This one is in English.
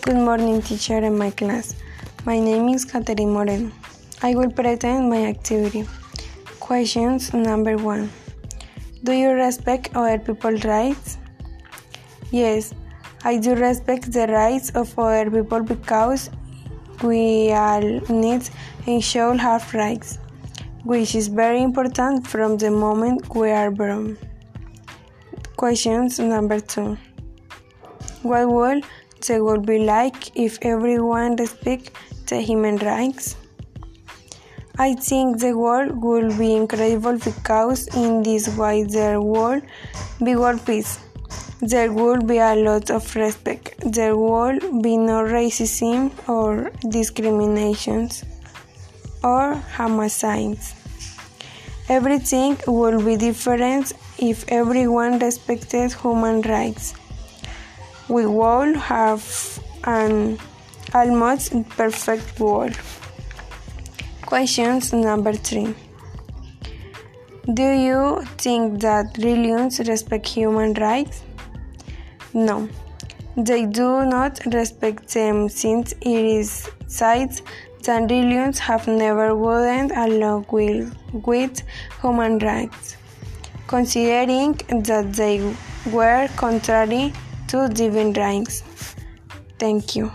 Good morning, teacher and my class. My name is Catherine Moreno. I will present my activity. Questions number one Do you respect other people's rights? Yes, I do respect the rights of other people because we all need and should have rights, which is very important from the moment we are born. Questions number two What would the would be like if everyone respect the human rights? I think the world would be incredible because in this way there would be world peace. There would be a lot of respect. There would be no racism or discriminations or homicides. Everything would be different if everyone respected human rights we will have an almost perfect world. Questions number three. Do you think that religions respect human rights? No, they do not respect them since it is said that religions have never wouldn't along with, with human rights, considering that they were contrary to divine rights. Thank you.